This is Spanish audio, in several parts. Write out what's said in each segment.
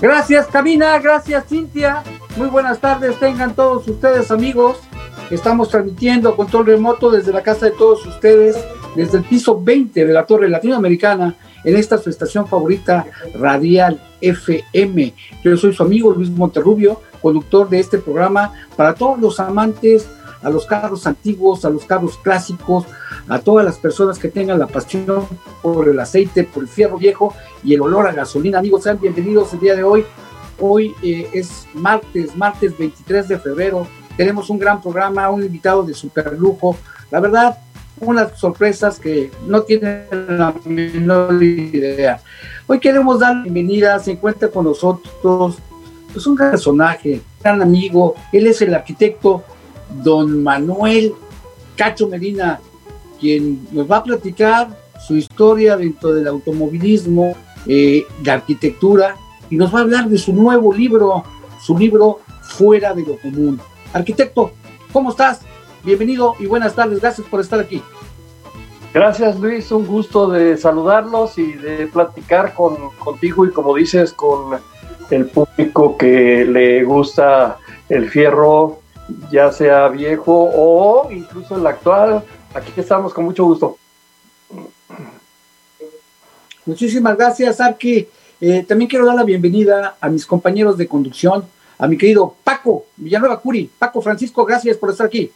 Gracias, Camina. Gracias, Cintia. Muy buenas tardes. Tengan todos ustedes, amigos. Estamos transmitiendo control remoto desde la casa de todos ustedes, desde el piso 20 de la Torre Latinoamericana, en esta su estación favorita, Radial FM. Yo soy su amigo Luis Monterrubio, conductor de este programa para todos los amantes a los carros antiguos, a los carros clásicos, a todas las personas que tengan la pasión por el aceite, por el fierro viejo y el olor a gasolina. Amigos, sean bienvenidos el día de hoy. Hoy eh, es martes, martes 23 de febrero. Tenemos un gran programa, un invitado de super lujo. La verdad, unas sorpresas que no tienen la menor idea. Hoy queremos dar la bienvenida, se encuentra con nosotros, es un personaje, gran amigo. Él es el arquitecto don Manuel Cacho Medina, quien nos va a platicar su historia dentro del automovilismo, eh, de arquitectura, y nos va a hablar de su nuevo libro, su libro Fuera de lo Común. Arquitecto, ¿cómo estás? Bienvenido y buenas tardes, gracias por estar aquí. Gracias Luis, un gusto de saludarlos y de platicar con, contigo y como dices, con el público que le gusta el fierro, ya sea viejo o incluso el actual. Aquí estamos con mucho gusto. Muchísimas gracias, Arqui. Eh, también quiero dar la bienvenida a mis compañeros de conducción, a mi querido Paco Villanueva Curi. Paco Francisco, gracias por estar aquí.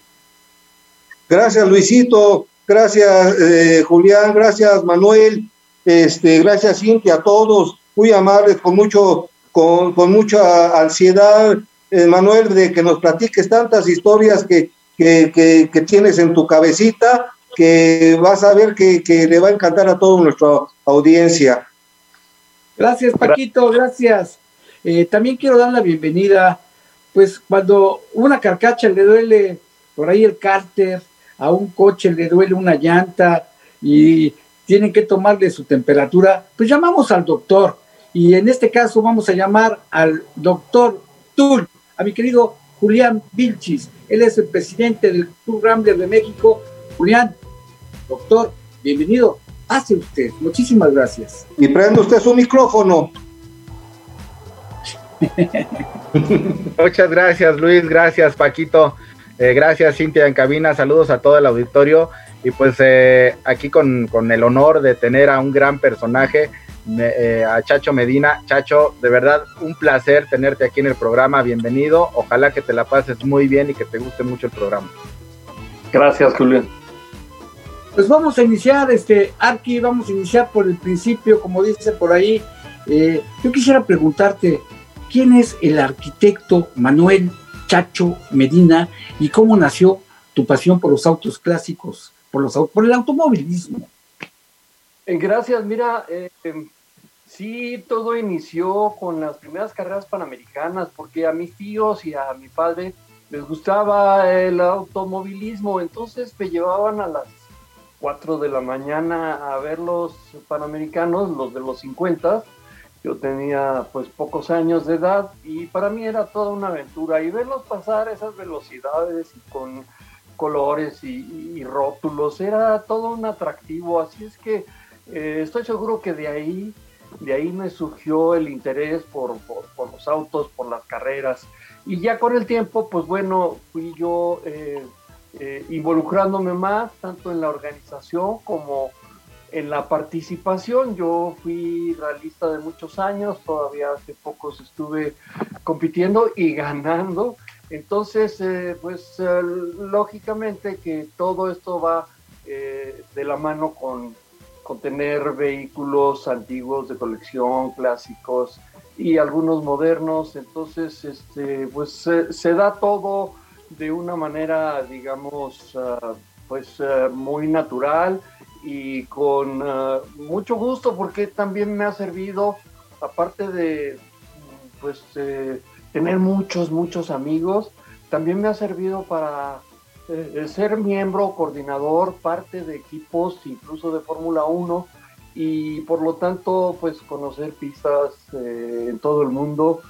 Gracias, Luisito. Gracias, eh, Julián. Gracias, Manuel. Este, gracias, Cintia, a todos. Muy amables, con mucho, con, con mucha ansiedad eh, Manuel, de que nos platiques tantas historias que, que, tienes en tu cabecita, que vas a ver que, le va a encantar a toda nuestra audiencia. Gracias, Paquito, gracias. Eh, también quiero dar la bienvenida, pues cuando una carcacha le duele por ahí el cárter, a un coche le duele una llanta y tienen que tomarle su temperatura, pues llamamos al doctor. Y en este caso vamos a llamar al doctor Tul a mi querido Julián Vilchis. Él es el presidente del Club Rambler de México. Julián, doctor, bienvenido. Hace usted. Muchísimas gracias. Y prende usted su micrófono. Muchas gracias, Luis. Gracias, Paquito. Eh, gracias, Cintia en cabina. Saludos a todo el auditorio. Y pues eh, aquí con, con el honor de tener a un gran personaje eh, a Chacho Medina. Chacho, de verdad, un placer tenerte aquí en el programa. Bienvenido. Ojalá que te la pases muy bien y que te guste mucho el programa. Gracias, Julián. Pues vamos a iniciar, este, Arqui, vamos a iniciar por el principio, como dice por ahí. Eh, yo quisiera preguntarte, ¿quién es el arquitecto Manuel Chacho Medina y cómo nació tu pasión por los autos clásicos, por, los, por el automovilismo? Eh, gracias, mira, eh, Sí, todo inició con las primeras carreras panamericanas, porque a mis tíos y a mi padre les gustaba el automovilismo, entonces me llevaban a las 4 de la mañana a ver los panamericanos, los de los 50. Yo tenía pues pocos años de edad y para mí era toda una aventura. Y verlos pasar esas velocidades y con colores y, rótulos era todo un atractivo, así es que eh, estoy seguro que de ahí de ahí me surgió el interés por, los autos, por las carreras. Y ya con el tiempo, pues bueno, fui yo eh, eh, involucrándome más, tanto en la organización como en la participación. Yo fui realista de muchos años, todavía hace pocos estuve compitiendo y ganando. Entonces, eh, pues lógicamente que todo esto va de la mano con, contener vehículos antiguos de colección, clásicos y algunos modernos. Entonces, este, pues se, da todo de una manera, digamos, ah, pues ah, muy natural y con ah, mucho gusto porque también me ha servido, aparte de pues eh, tener muchos, muchos amigos, también me ha servido para eh, ser miembro, coordinador, parte de equipos, incluso de Fórmula 1, y por lo tanto, pues conocer pistas eh, en todo el mundo,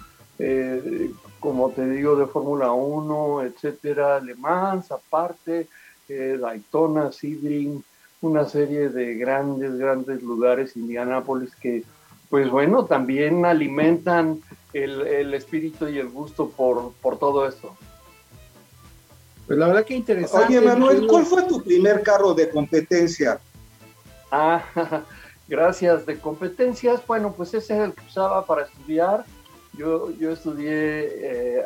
como te digo, de Fórmula 1, etcétera, Le Mans, aparte, Daytona, Sebring, una serie de grandes, grandes lugares, Indianápolis, que, pues bueno, también alimentan el, espíritu y el gusto por, por todo esto. Pues la verdad que interesante. Oye, Manuel, ¿cuál fue tu primer carro de competencia? Ah, gracias. De competencias, bueno, pues ese es el que usaba para estudiar. Yo, yo estudié eh,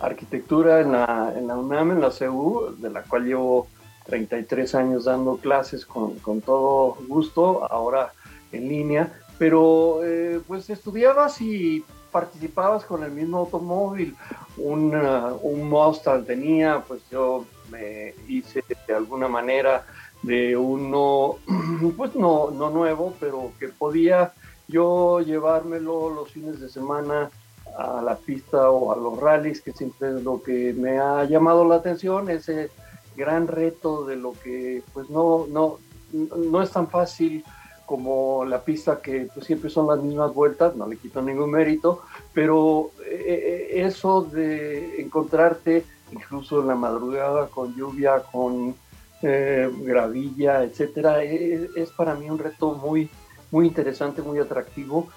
arquitectura en la, en la UNAM, en la CU, de la cual llevo 33 años dando clases con, con todo gusto, ahora en línea, pero eh, pues estudiabas y participabas con el mismo automóvil, un, Mustang tenía, pues yo me hice de alguna manera de uno, pues no, no nuevo, pero que podía yo llevármelo los fines de semana a la pista o a los rallies, que siempre es lo que me ha llamado la atención, ese gran reto de lo que pues no, no, no es tan fácil como la pista que pues, siempre son las mismas vueltas, no le quito ningún mérito, pero eh, eh, eso de encontrarte incluso en la madrugada con lluvia, con eh, gravilla, etcétera, es, es, para mí un reto muy, muy interesante, muy atractivo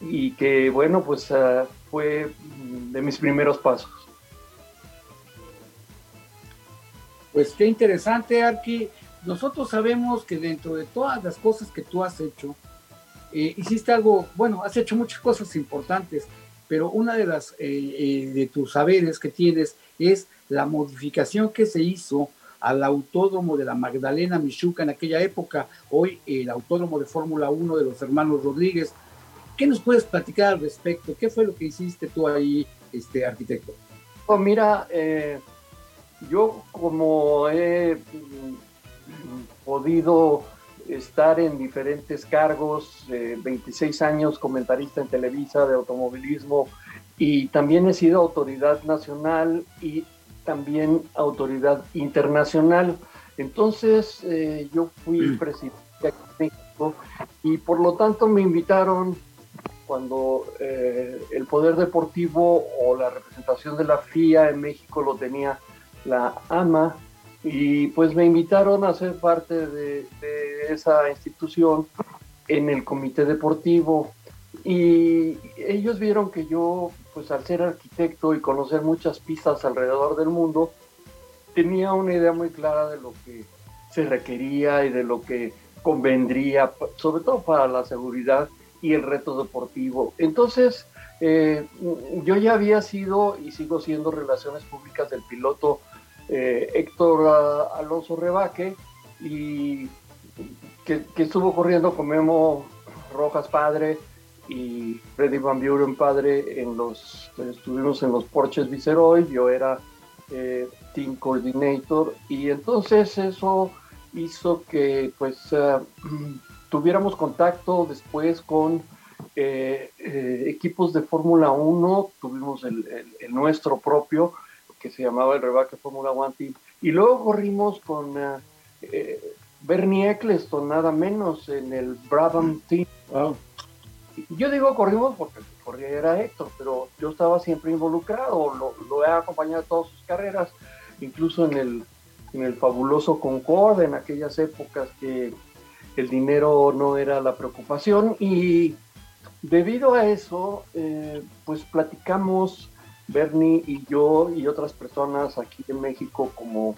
y que bueno, pues uh, fue de mis primeros pasos. Pues qué interesante, Arqui. Nosotros sabemos que dentro de todas las cosas que tú has hecho, eh, hiciste algo, bueno, has hecho muchas cosas importantes, pero una de las eh, eh, de tus saberes que tienes es la modificación que se hizo al autódromo de la Magdalena Michuca en aquella época, hoy el autódromo de Fórmula 1 de los hermanos Rodríguez. ¿Qué nos puedes platicar al respecto? ¿Qué fue lo que hiciste tú ahí, este arquitecto? Oh, mira, eh, yo como he podido estar en diferentes cargos, 26 años comentarista en Televisa de automovilismo y también he sido autoridad nacional y también autoridad internacional. Entonces eh, yo fui mm. presidente de México y por lo tanto me invitaron cuando eh, el poder deportivo o la representación de la FIA en México lo tenía la AMA, y pues me invitaron a ser parte de, esa institución en el comité deportivo y ellos vieron que yo, pues al ser arquitecto y conocer muchas pistas alrededor del mundo, tenía una idea muy clara de lo que se requería y de lo que convendría, sobre todo para la seguridad y el reto deportivo. Entonces, eh, yo ya había sido y sigo siendo relaciones públicas del piloto eh, Héctor Alonso Rebaque y que, estuvo corriendo con Memo Rojas padre y Freddy Van Buren padre en los estuvimos en los Porches Viceroy yo era eh, team coordinator y entonces eso hizo que pues ah, tuviéramos contacto después con eh, equipos de Fórmula 1 tuvimos el, nuestro propio que se llamaba el Rebaque Fórmula One Team. Y luego corrimos con eh, Bernie Eccleston, nada menos, en el Brabham Team. Yo digo corrimos porque corría era Héctor, pero yo estaba siempre involucrado, lo, lo he acompañado en todas sus carreras, incluso en el, en el fabuloso Concorde, en aquellas épocas que el dinero no era la preocupación. Y debido a eso, eh, pues platicamos Bernie y yo y otras personas aquí en México, como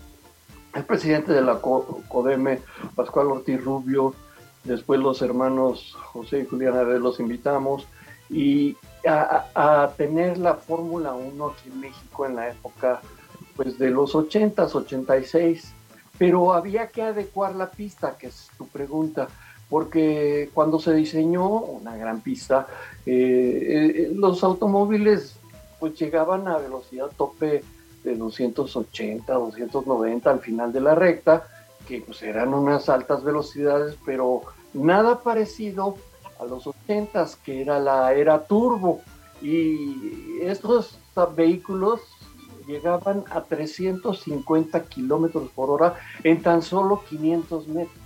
el presidente de la CODEME, Pascual Ortiz Rubio, después los hermanos José y Juliana los invitamos y a, tener la Fórmula 1 aquí en México en la época pues de los 80s, 86, pero había que adecuar la pista, que es tu pregunta, porque cuando se diseñó una gran pista, eh, eh, los automóviles pues llegaban a velocidad tope de 280, 290 al final de la recta que pues eran unas altas velocidades, pero nada parecido a los 80 que era la era turbo. Y estos vehículos llegaban a 350 kilómetros por hora en tan solo 500 metros.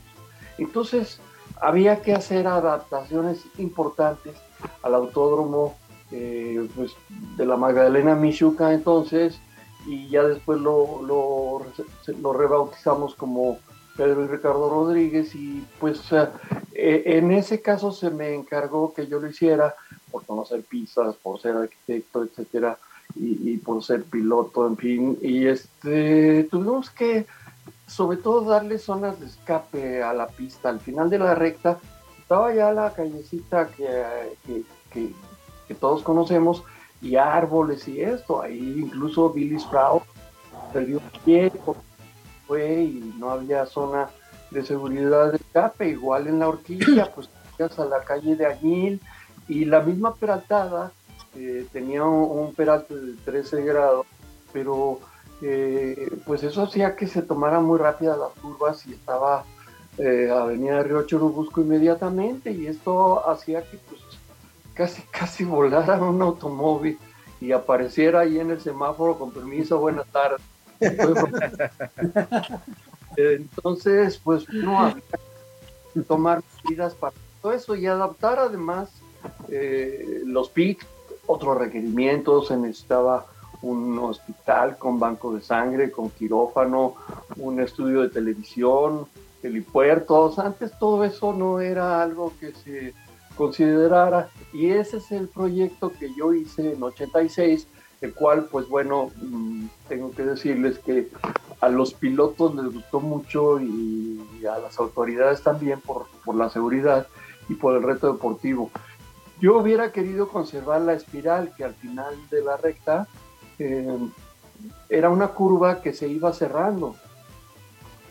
Entonces, había que hacer adaptaciones importantes al autódromo eh, pues, de la Magdalena Michuca entonces, y ya después lo, lo, rebautizamos como Pedro y Ricardo Rodríguez, y pues eh, en ese caso se me encargó que yo lo hiciera por conocer pistas, por ser arquitecto, etcétera, y, por ser piloto, en fin, y este tuvimos que sobre todo darle zonas de escape a la pista. Al final de la recta estaba ya la callecita que, que, todos conocemos y árboles y esto. Ahí incluso Billy Sprout perdió pie, fue y no había zona de seguridad de escape. Igual en la horquilla, pues a la calle de Aguil y la misma peraltada eh, tenía un, un peralte de 13 grados, pero eh, pues eso hacía que se tomaran muy rápidas las curvas y estaba eh, Avenida Río Churubusco inmediatamente y esto hacía que pues casi casi volara un automóvil y apareciera ahí en el semáforo con permiso, buenas tardes. Entonces, pues no tomar medidas para todo eso y adaptar además eh, los PIC, otros requerimientos, se necesitaba un hospital con banco de sangre, con quirófano, un estudio de televisión, helipuertos. Antes todo eso no era algo que se considerara y ese es el proyecto que yo hice en 86, el cual pues bueno, mm, tengo que decirles que a los pilotos les gustó mucho y a las autoridades también por, por la seguridad y por el reto deportivo. Yo hubiera querido conservar la espiral que al final de la recta eh, era una curva que se iba cerrando.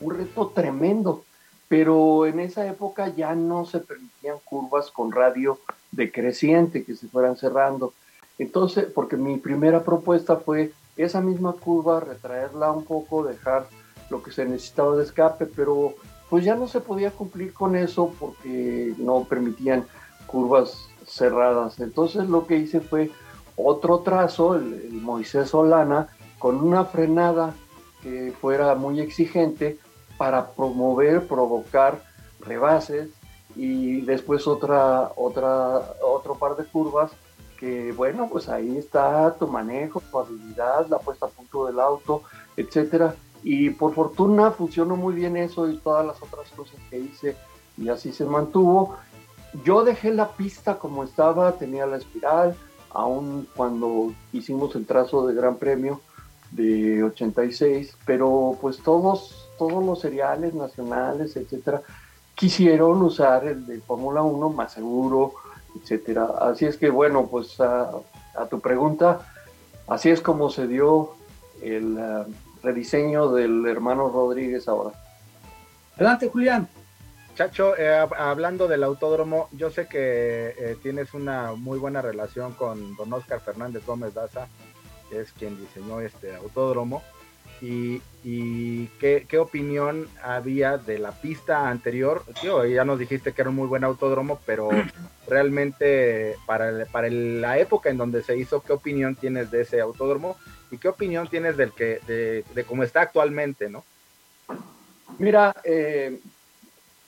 Un reto tremendo, pero en esa época ya no se permitían curvas con radio decreciente que se fueran cerrando. Entonces, porque mi primera propuesta fue esa misma curva, retraerla un poco, dejar lo que se necesitaba de escape, pero pues ya no se podía cumplir con eso porque no permitían curvas cerradas. Entonces lo que hice fue otro trazo, el, Moisés Solana, con una frenada que fuera muy exigente para promover, provocar rebases y después otra, otra, otro par de curvas que bueno, pues ahí está tu manejo, tu habilidad, la puesta a punto del auto, etcétera. Y por fortuna funcionó muy bien eso y todas las otras cosas que hice y así se mantuvo. Yo dejé la pista como estaba, tenía la espiral, aún cuando hicimos el trazo de Gran Premio de 86, pero pues todos, todos los seriales nacionales, etcétera, quisieron usar el de Fórmula 1 más seguro, etcétera. Así es que bueno, pues a, tu pregunta, así es como se dio el uh, rediseño del hermano Rodríguez ahora. Adelante, Julián. Chacho, eh, hablando del autódromo, yo sé que eh, tienes una muy buena relación con don Oscar Fernández Gómez Daza, que es quien diseñó este autódromo. ¿Y, qué, opinión había de la pista anterior? ya nos dijiste que era un muy buen autódromo, pero realmente para, para la época en donde se hizo, ¿qué opinión tienes de ese autódromo? ¿Y qué opinión tienes del que, de, de cómo está actualmente, no? Mira, eh,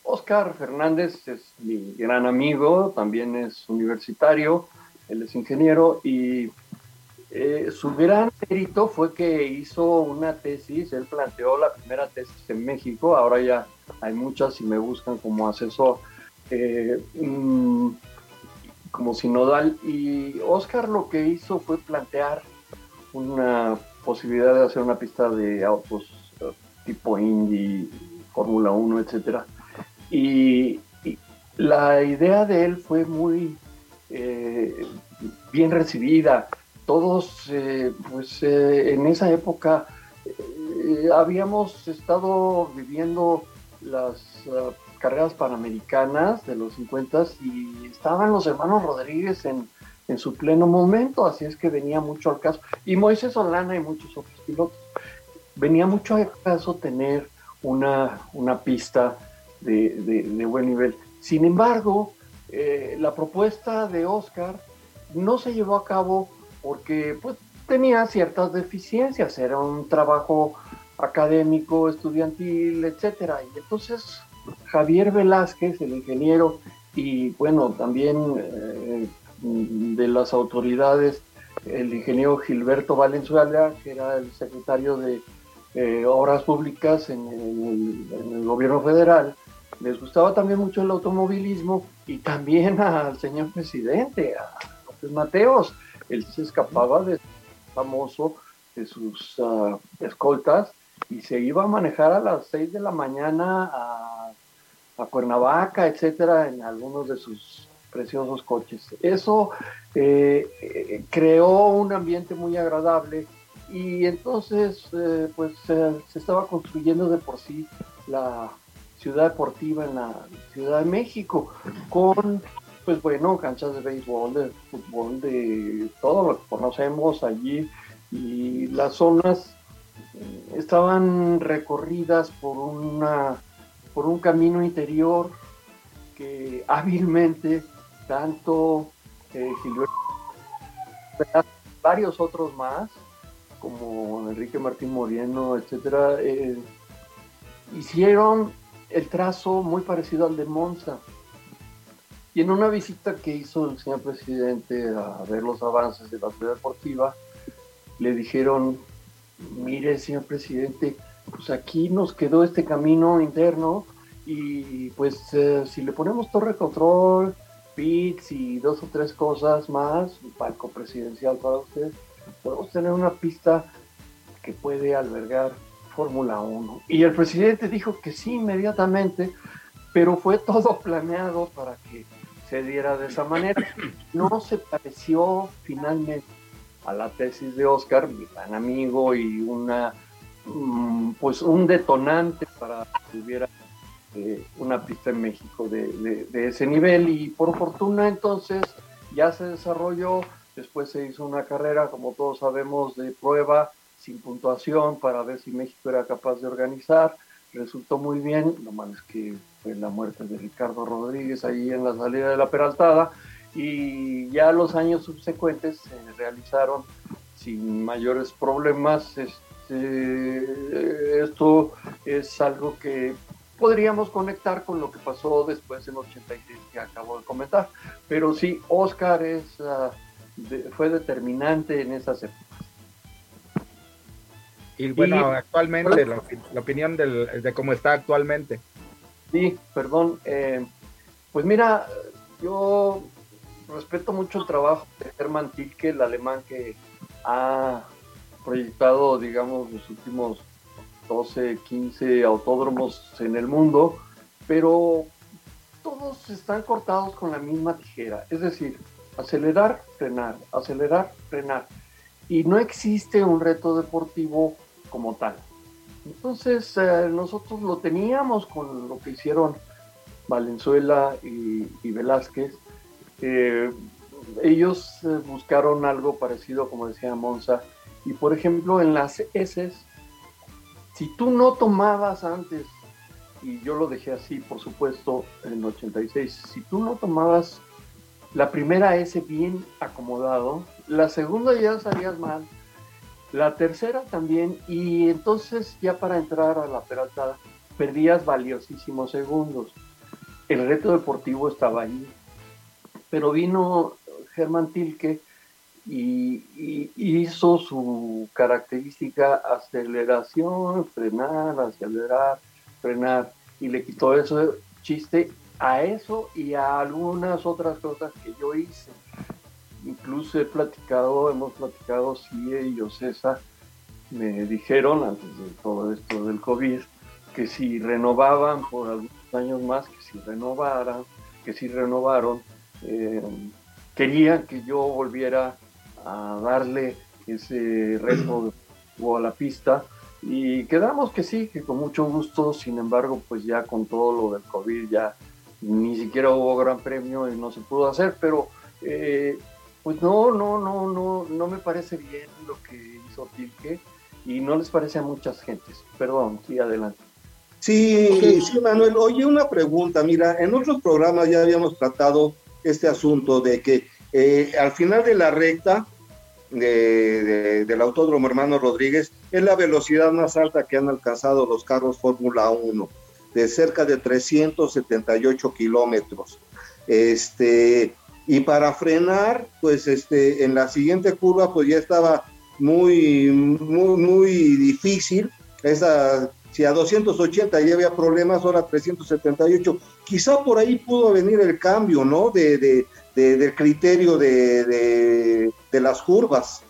Oscar Fernández es mi gran amigo, también es universitario, él es ingeniero y eh, su gran mérito fue que hizo una tesis, él planteó la primera tesis en México, ahora ya hay muchas y me buscan como asesor, eh, mm, como sinodal, y Oscar lo que hizo fue plantear una posibilidad de hacer una pista de autos eh, tipo Indy, Fórmula 1, etcétera y, la idea de él fue muy bien recibida. Todos, eh, pues eh, en esa época habíamos estado viviendo las ah, carreras panamericanas de los 50 y estaban los hermanos Rodríguez en, en su pleno momento, así es que venía mucho al caso. Y Moisés Solana y muchos otros pilotos. Venía mucho al caso tener una, una pista de, buen nivel. Sin embargo, eh, la propuesta de Oscar no se llevó a cabo porque pues, tenía ciertas deficiencias, era un trabajo académico, estudiantil, etcétera. Y entonces Javier Velázquez, el ingeniero, y bueno, también eh, de las autoridades, el ingeniero Gilberto Valenzuela, que era el secretario de eh, Obras Públicas en el, gobierno federal, les gustaba también mucho el automovilismo y también al señor presidente, a López Mateos. Él se escapaba de famoso de sus ah, escoltas y se iba a manejar a las 6 de la mañana a, Cuernavaca, etcétera, en algunos de sus preciosos coches. Eso eh, eh, creó un ambiente muy agradable y entonces eh, pues se estaba construyendo de por sí la ciudad deportiva en la Ciudad de México con pues bueno canchas de béisbol de fútbol de todo lo que conocemos allí y las zonas estaban recorridas por una por un camino interior que hábilmente tanto eh, varios otros más como Enrique Martín Moreno, etcétera, eh, hicieron el trazo muy parecido al de Monza. Y en una visita que hizo el señor presidente a ver los avances de la ciudad deportiva, le dijeron, mire, señor presidente, pues aquí nos quedó este camino interno y pues eh, si le ponemos torre control, pits y dos o tres cosas más, un palco presidencial para usted, podemos tener una pista que puede albergar Fórmula 1. Y el presidente dijo que sí inmediatamente, pero fue todo planeado para que se diera de esa manera. No se pareció finalmente a la tesis de Oscar, mi gran amigo y una mm, pues un detonante para que hubiera eh, una pista en México de, de, ese nivel y por fortuna entonces ya se desarrolló Después se hizo una carrera, como todos sabemos, de prueba sin puntuación para ver si México era capaz de organizar. Resultó muy bien, lo malo que fue la muerte de Ricardo Rodríguez ahí en la salida de la Peraltada y ya los años subsecuentes se realizaron sin mayores problemas. Este, esto es algo que podríamos conectar con lo que pasó después en 86 que acabo de comentar. Pero sí, Oscar es... Ah, fue determinante en esas épocas. Y bueno, actualmente, la, opinión de cómo está actualmente. Sí, perdón. Eh, pues mira, yo respeto mucho el trabajo de Hermann Tilke, el alemán que ha proyectado, digamos, los últimos 12, 15 autódromos en el mundo, pero todos están cortados con la misma tijera. Es decir, acelerar, frenar, acelerar, frenar. Y no existe un reto deportivo como tal. Entonces eh, nosotros lo teníamos con lo que hicieron Valenzuela y, Velázquez. Eh, ellos eh, buscaron algo parecido, como decía Monza, y por ejemplo en las S, si tú no tomabas antes, y yo lo dejé así, por supuesto, en el 86, si tú no tomabas la primera S bien acomodado, la segunda ya salías mal, la tercera también, y entonces ya para entrar a la peraltada perdías valiosísimos segundos. El reto deportivo estaba allí, pero vino Germán Tilke y, y, hizo su característica aceleración, frenar, acelerar, frenar, y le quitó ese chiste a eso y a algunas otras cosas que yo hice. Incluso he platicado, hemos platicado, sí, ellos, César, me dijeron antes de todo esto del COVID, que si renovaban por algunos años más, que si renovaran, que si renovaron, eh, querían que yo volviera a darle ese reto a la pista. Y quedamos que sí, que con mucho gusto, sin embargo, pues ya con todo lo del COVID ya ni siquiera hubo gran premio y no se pudo hacer, pero eh, pues no, no, no, no, no me parece bien lo que hizo Tilke y no les parece a muchas gentes. Perdón, sí, adelante. Sí, sí, Manuel. Oye, una pregunta. Mira, en otros programas ya habíamos tratado este asunto de que eh, al final de la recta del Autódromo Hermano Rodríguez es la velocidad más alta que han alcanzado los carros Fórmula 1, de cerca de 378 kilómetros. Este, y para frenar, pues este, en la siguiente curva, pues ya estaba muy, muy, difícil. Esa, si a 280 ya había problemas, ahora 378. Quizá por ahí pudo venir el cambio, ¿no? De, de, del criterio de, de, las curvas.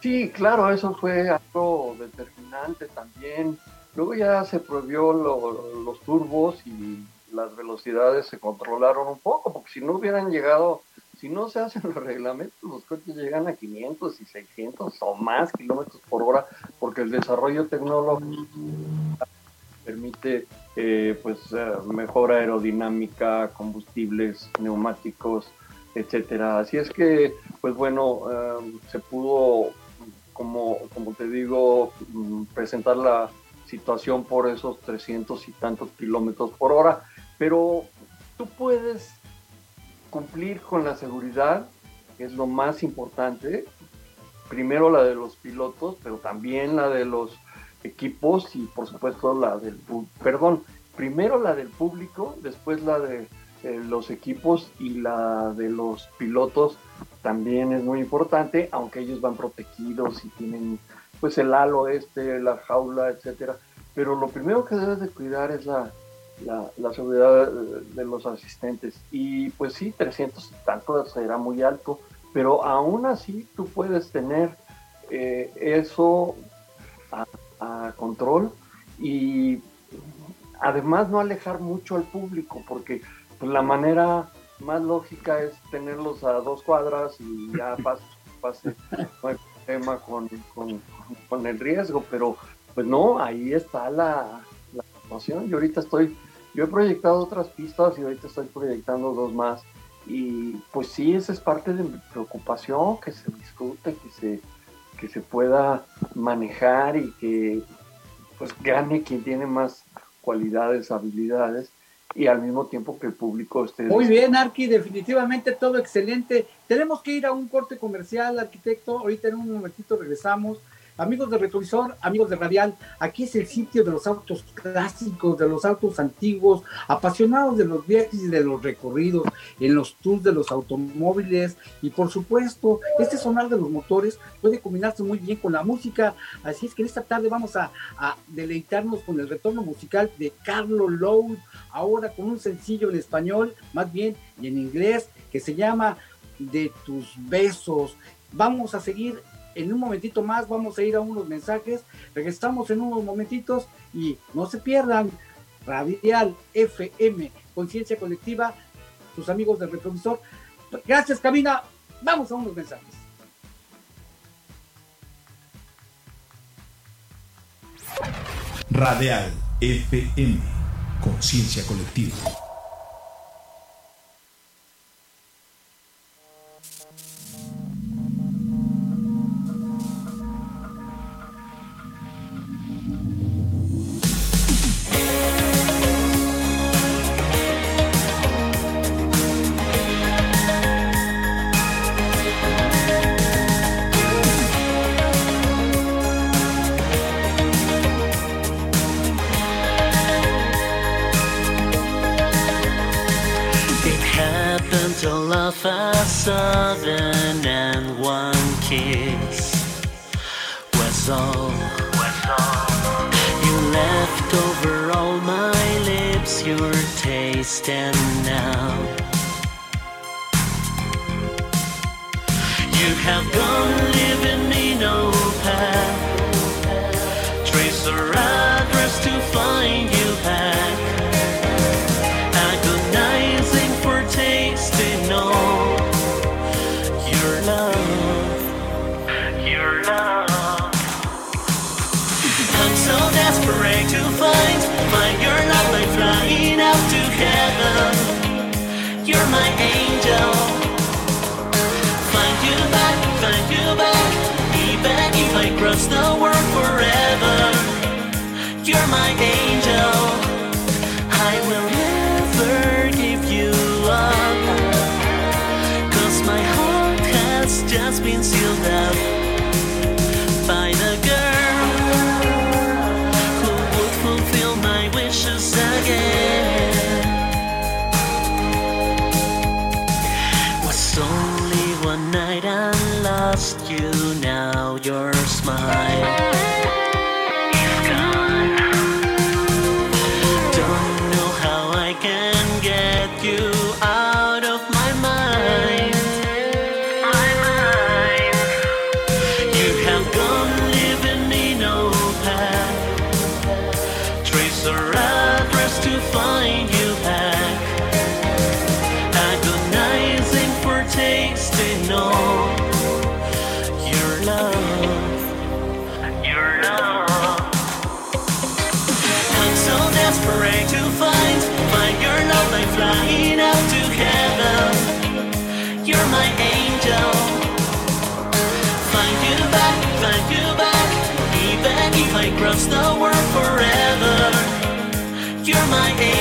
Sí, claro, eso fue algo determinante también. Luego ya se prohibió los turbos y las velocidades se controlaron un poco, porque si no hubieran llegado, si no se hacen los reglamentos, los coches llegan a 500 y 600 o más kilómetros por hora, porque el desarrollo tecnológico permite eh, pues eh, mejor aerodinámica, combustibles, neumáticos, etcétera. Así es que, pues bueno, eh, se pudo, como, como te digo, mm, presentar la situación por esos 300 y tantos kilómetros por hora, pero tú puedes cumplir con la seguridad, que es lo más importante, primero la de los pilotos, pero también la de los equipos y por supuesto la del, perdón, primero la del público, después la de eh, los equipos y la de los pilotos también es muy importante, aunque ellos van protegidos y tienen pues el halo este, la jaula, etcétera. Pero lo primero que debes de cuidar es la, la, seguridad de, los asistentes. Y pues sí, 300 y tanto será muy alto, pero aún así tú puedes tener eh, eso a, control y además no alejar mucho al público, porque pues, la manera más lógica es tenerlos a dos cuadras y ya pase, pase no hay problema con, con, con, el riesgo, pero pues no, ahí está la, la situación. Yo ahorita estoy yo he proyectado otras pistas y ahorita estoy proyectando dos más. Y pues sí, esa es parte de mi preocupación, que se discute, que se, que se pueda manejar y que pues gane quien tiene más cualidades, habilidades y al mismo tiempo que el público esté... Muy bien, Arqui, definitivamente todo excelente. Tenemos que ir a un corte comercial, arquitecto. Ahorita en un momentito regresamos. Amigos de Retrovisor, amigos de Radial, aquí es el sitio de los autos clásicos, de los autos antiguos, apasionados de los viajes y de los recorridos, en los tours de los automóviles y por supuesto, este sonar de los motores puede combinarse muy bien con la música, así es que en esta tarde vamos a, deleitarnos con el retorno musical de Carlo Lowe, ahora con un sencillo en español, más bien y en inglés, que se llama De tus besos. Vamos a seguir en un momentito más vamos a ir a unos mensajes. Regresamos en unos momentitos y no se pierdan. Radial FM, Conciencia Colectiva, sus amigos del reproductor. Gracias, Camina. Vamos a unos mensajes. Radial FM, Conciencia Colectiva. trust the world. The world forever, you're my angel.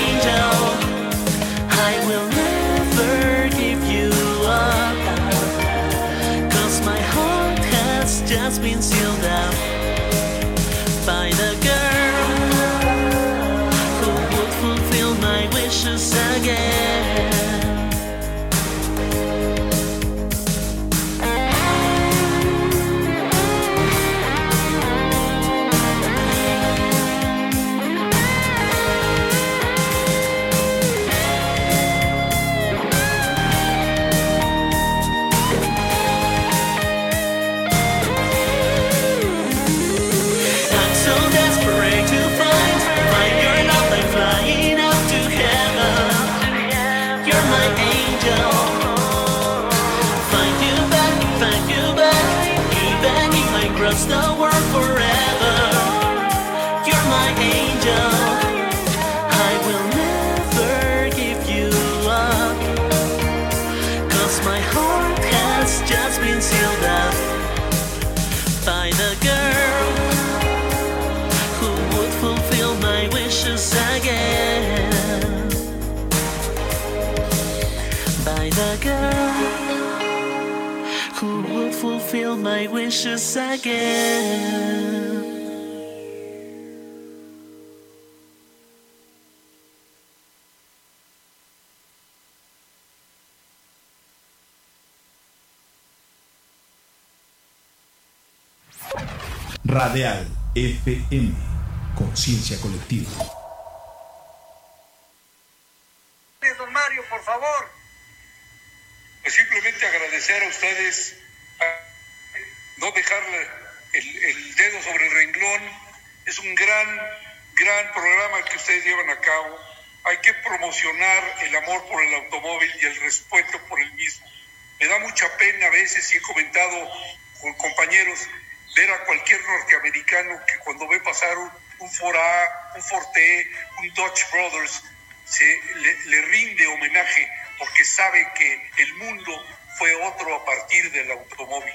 My wishes again. Radial FM. Conciencia colectiva. Don Mario, por favor. Pues simplemente agradecer a ustedes, no dejar el, dedo sobre el renglón. Es un gran, gran programa que ustedes llevan a cabo. Hay que promocionar el amor por el automóvil y el respeto por el mismo. Me da mucha pena a veces, y he comentado con compañeros, ver a cualquier norteamericano que cuando ve pasar un, un Ford A, un Forte, un Dodge Brothers, se le rinde homenaje porque sabe que el mundo fue otro a partir del automóvil.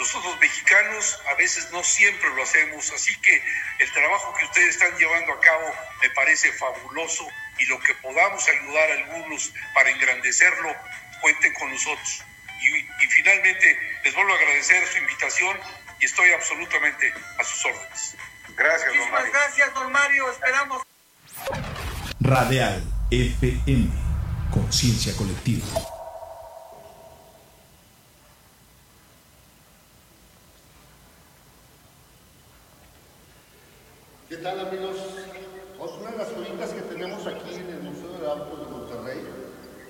Nosotros mexicanos a veces no siempre lo hacemos, así que el trabajo que ustedes están llevando a cabo me parece fabuloso y lo que podamos ayudar a algunos para engrandecerlo, cuenten con nosotros. Y, y finalmente les vuelvo a agradecer su invitación y estoy absolutamente a sus órdenes. Gracias, don Muchísimas Mario. gracias, don Mario. Esperamos. Radial FM. Conciencia colectiva. ¿Qué tal amigos? Pues una de las joyitas que tenemos aquí en el Museo de Autos de Monterrey,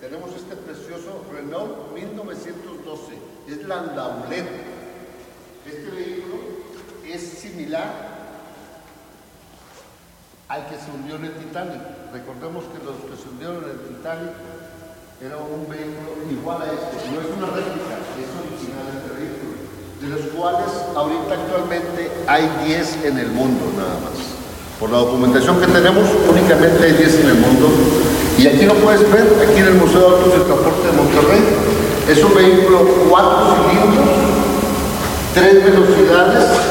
tenemos este precioso Renault 1912, es la Landaulet. Este vehículo es similar al que se hundió en el Titanic. Recordemos que los que se hundieron en el Titanic era un vehículo igual a este, no es una réplica, es original este vehículo, de los cuales ahorita actualmente hay 10 en el mundo nada más. Por la documentación que tenemos, únicamente hay 10 en el mundo. Y aquí lo puedes ver, aquí en el Museo de Autos y Transporte de Monterrey. Es un vehículo 4 cilindros, 3 velocidades,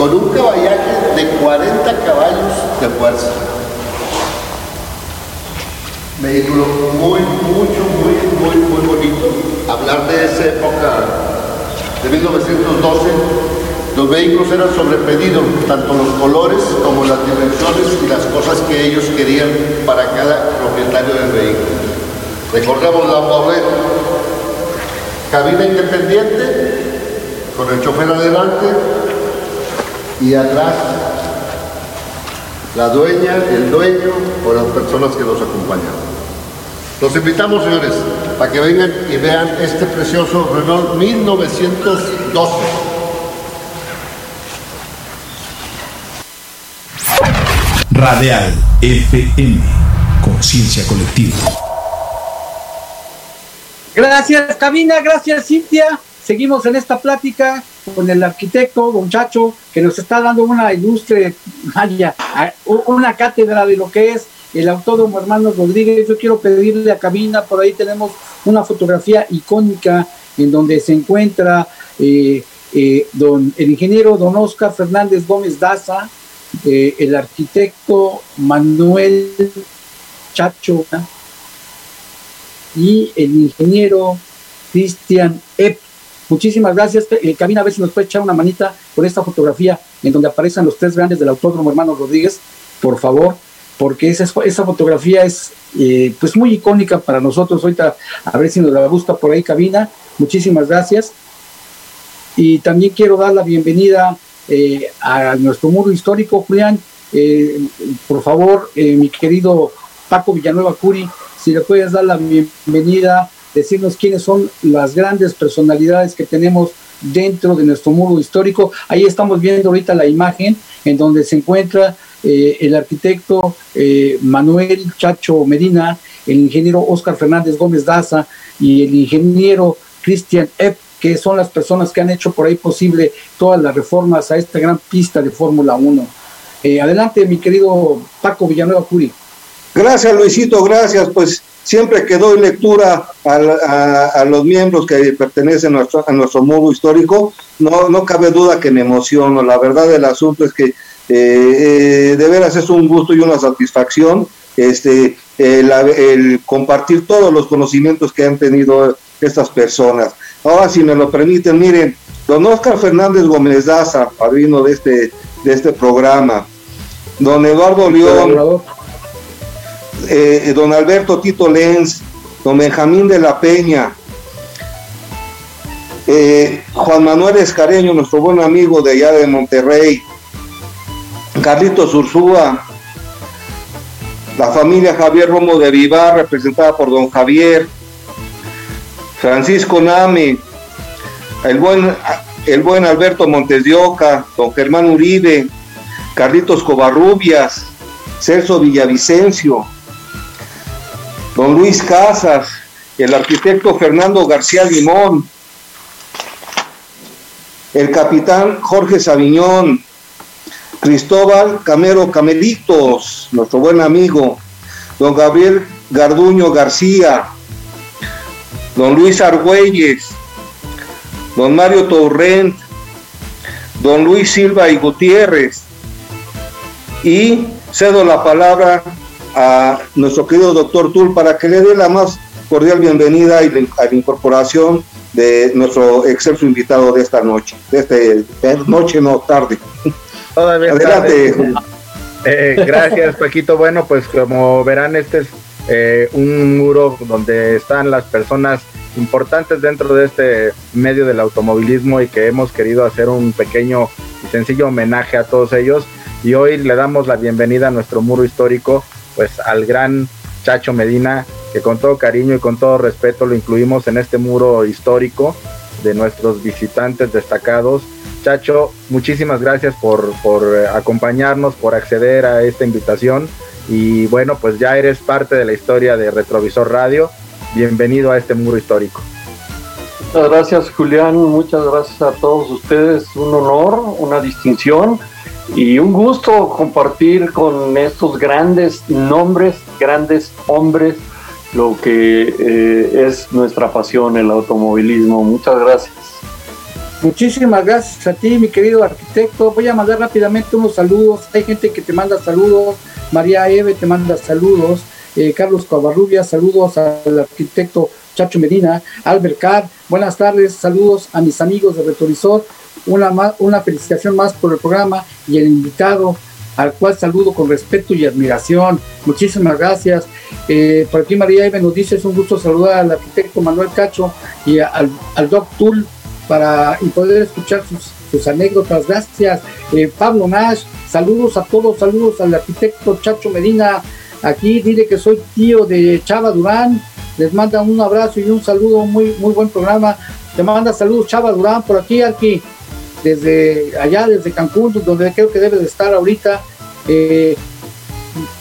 con un caballaje de 40 caballos de fuerza. Vehículo muy, mucho, muy, muy, muy bonito. Hablar de esa época de 1912, los vehículos eran sobre pedido, tanto los colores como las dimensiones y las cosas que ellos querían para cada propietario del vehículo. Recordemos la Bovet, cabina independiente, con el chofer adelante y atrás la dueña, el dueño o las personas que nos acompañan. Los invitamos, señores, para que vengan y vean este precioso Renault 1912. Radial FM, conciencia colectiva. Gracias, cabina, gracias, Cintia. Seguimos en esta plática con el arquitecto, don Chacho, que nos está dando una ilustre, vaya, una cátedra de lo que es el autódromo Hermanos Rodríguez. Yo quiero pedirle a cabina, por ahí tenemos una fotografía icónica en donde se encuentra eh, eh, don, el ingeniero don Oscar Fernández Gómez Daza, eh, el arquitecto Manuel Chacho y el ingeniero Cristian Epp. Muchísimas gracias. Eh, Cabina, a ver si nos puede echar una manita con esta fotografía en donde aparecen los tres grandes del Autódromo Hermanos Rodríguez, por favor, porque esa, esa fotografía es eh, pues muy icónica para nosotros. Ahorita a ver si nos la busca por ahí, Cabina. Muchísimas gracias. Y también quiero dar la bienvenida eh, a nuestro muro histórico, Julián. Eh, por favor, eh, mi querido Paco Villanueva Curi, si le puedes dar la bienvenida, decirnos quiénes son las grandes personalidades que tenemos dentro de nuestro muro histórico. Ahí estamos viendo ahorita la imagen en donde se encuentra eh, el arquitecto eh, Manuel Chacho Medina, el ingeniero Oscar Fernández Gómez Daza y el ingeniero Cristian Epp, que son las personas que han hecho por ahí posible todas las reformas a esta gran pista de Fórmula 1. Eh, adelante, mi querido Paco Villanueva Curi. Gracias, Luisito, gracias. Pues siempre que doy lectura a, a- a los miembros que pertenecen a nuestro, a nuestro histórico, no, no cabe duda que me emociono. La verdad del asunto es que eh, eh, de veras es un gusto y una satisfacción este, el, el compartir todos los conocimientos que han tenido estas personas. Ahora, si me lo permiten, miren, don Oscar Fernández Gómez Daza, padrino de este, de este programa, don Eduardo León, eh, don Alberto Tito Lenz, don Benjamín de la Peña, eh, Juan Manuel Escareño, nuestro buen amigo de allá de Monterrey, Carlitos Ursúa, la familia Javier Romo de Vivar, representada por don Javier, Francisco Name, el buen, el buen Alberto Montes de Oca, don Germán Uribe, Carlitos Covarrubias, Celso Villavicencio, don Luis Casas, el arquitecto Fernando García Limón, el capitán Jorge Sabiñón, Cristóbal Camero Camelitos, nuestro buen amigo, don Gabriel Garduño García, don Luis Argüelles, don Mario Torrent, don Luis Silva y Gutiérrez, y cedo la palabra a nuestro querido doctor Tul para que le dé la más cordial bienvenida y la, a la incorporación de nuestro excelso invitado de esta noche, de de noche no tarde. Todavía Adelante. tarde. Eh, gracias, Paquito. Bueno, pues como verán, este es eh, un muro donde están las personas importantes dentro de este medio del automovilismo y que hemos querido hacer un pequeño y sencillo homenaje a todos ellos. Y hoy le damos la bienvenida a nuestro muro histórico, pues al gran Chacho Medina, que con todo cariño y con todo respeto lo incluimos en este muro histórico de nuestros visitantes destacados. Chacho, muchísimas gracias por, por eh, acompañarnos, por acceder a esta invitación. Y bueno, pues ya eres parte de la historia de Retrovisor Radio. Bienvenido a este muro histórico. Muchas gracias Julián, muchas gracias a todos ustedes, un honor, una distinción y un gusto compartir con estos grandes nombres, grandes hombres, lo que eh, es nuestra pasión, el automovilismo. Muchas gracias. Muchísimas gracias a ti, mi querido arquitecto. Voy a mandar rápidamente unos saludos. Hay gente que te manda saludos. María Eve te manda saludos. Eh, Carlos Cavarrubia, saludos al arquitecto Chacho Medina, Albert Carr, buenas tardes, saludos a mis amigos de Retrovisor, una, más, una felicitación más por el programa y el invitado al cual saludo con respeto y admiración. Muchísimas gracias. Eh, por aquí María Eve nos dice, es un gusto saludar al arquitecto Manuel Cacho y al, al Doc Tul para y poder escuchar sus, sus anécdotas. Gracias. Eh, Pablo Nash, saludos a todos, saludos al arquitecto Chacho Medina. Aquí dile que soy tío de Chava Durán. Les manda un abrazo y un saludo, muy, muy buen programa. Te manda saludos Chava Durán por aquí, aquí desde allá, desde Cancún, donde creo que debe de estar ahorita. Eh,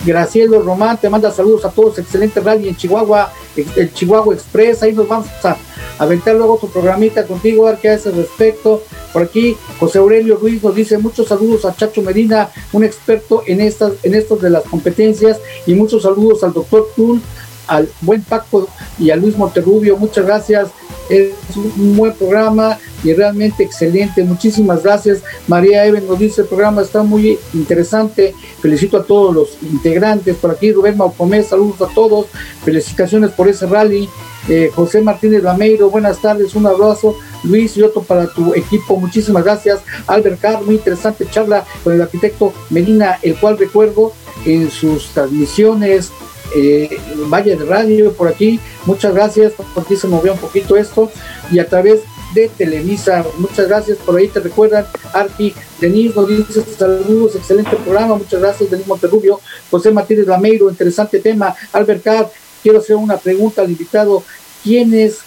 Gracielo Román te manda saludos a todos, excelente rally en Chihuahua, el Chihuahua Express, ahí nos vamos a aventar luego tu programita contigo, a ver qué ese respecto. Por aquí, José Aurelio Ruiz nos dice muchos saludos a Chacho Medina, un experto en estas, en estos de las competencias, y muchos saludos al doctor Tull, al buen Paco y a Luis Monterrubio, muchas gracias. Es un buen programa y realmente excelente. Muchísimas gracias. María Even nos dice el programa está muy interesante. Felicito a todos los integrantes. Por aquí Rubén Maucomé, saludos a todos. Felicitaciones por ese rally. Eh, José Martínez Lameiro, buenas tardes, un abrazo. Luis y otro para tu equipo, muchísimas gracias. Albert Carr, muy interesante charla con el arquitecto Melina, el cual recuerdo en sus transmisiones eh, Valle de Radio por aquí. Muchas gracias, por aquí se movió un poquito esto. Y a través de Televisa, muchas gracias, por ahí te recuerdan, Arqui, Denise nos dice saludos, excelente programa, muchas gracias, Denise Monterrubio, José Martínez Lameiro, interesante tema, Albert Carr, quiero hacer una pregunta al invitado, ¿quiénes,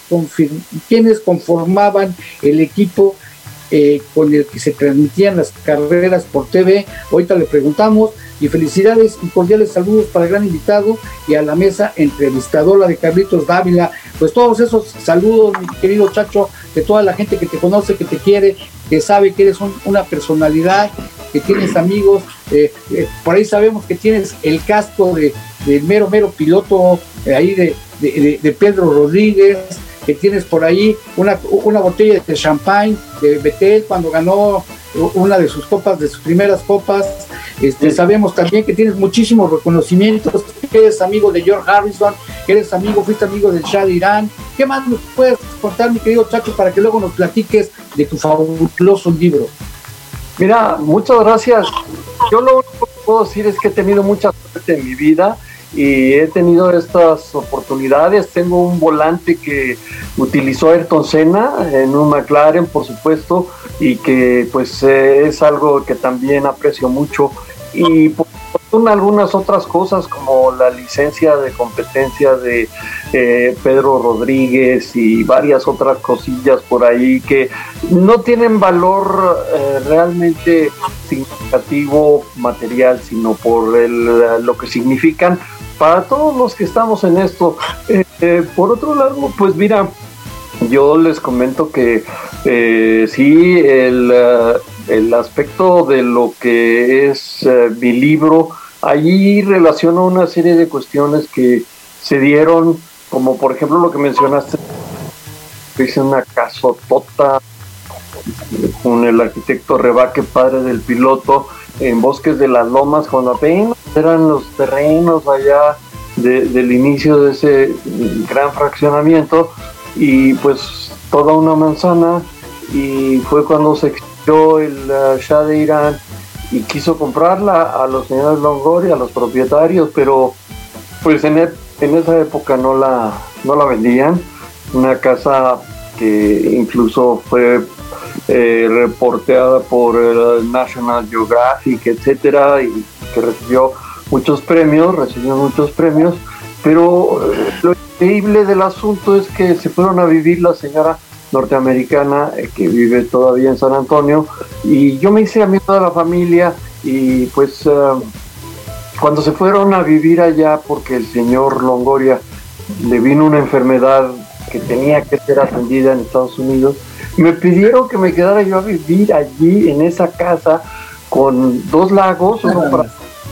¿quiénes conformaban el equipo eh, con el que se transmitían las carreras por TV? Ahorita le preguntamos, y felicidades y cordiales saludos para el gran invitado y a la mesa entrevistadora de Carlitos Dávila. Pues todos esos saludos, mi querido Chacho, de toda la gente que te conoce, que te quiere, que sabe que eres un, una personalidad, que tienes amigos. Eh, eh, por ahí sabemos que tienes el casco de, mero, mero piloto eh, ahí de Pedro Rodríguez que tienes por ahí una, una botella de champagne de Betel cuando ganó una de sus copas, de sus primeras copas. Este, sabemos también que tienes muchísimos reconocimientos, que eres amigo de George Harrison, que eres amigo, fuiste amigo del Shah de Irán. ¿Qué más nos puedes contar, mi querido Chacho, para que luego nos platiques de tu fabuloso libro? Mira, muchas gracias. Yo lo único que puedo decir es que he tenido mucha suerte en mi vida y he tenido estas oportunidades. Tengo un volante que utilizó Ayrton Senna en un McLaren, por supuesto, y que pues eh, es algo que también aprecio mucho. Y son algunas otras cosas como la licencia de competencia de eh, Pedro Rodríguez y varias otras cosillas por ahí que no tienen valor eh, realmente significativo material, sino por el, lo que significan para todos los que estamos en esto. Eh, por otro lado, pues mira, yo les comento que sí, el, el, aspecto de lo que es mi libro, allí relaciona una serie de cuestiones que se dieron, como por ejemplo lo que mencionaste, hice una casotota con el arquitecto Rebaque, padre del piloto, en Bosques de las Lomas, cuando apenas eran los terrenos allá de, del inicio de ese gran fraccionamiento, y pues toda una manzana, y fue cuando se exilió el uh, Shah de Irán y quiso comprarla a los señores Longoria, a los propietarios, pero pues en, e en esa época no la, no la vendían, una casa que incluso fue eh, reporteada por el National Geographic, etcétera, y que recibió muchos premios, recibió muchos premios, pero eh, lo increíble del asunto es que se fueron a vivir la señora norteamericana eh, que vive todavía en San Antonio y yo me hice amigo de la familia y pues uh, cuando se fueron a vivir allá porque el señor Longoria le vino una enfermedad que tenía que ser atendida en Estados Unidos, me pidieron que me quedara yo a vivir allí en esa casa con dos lagos, uno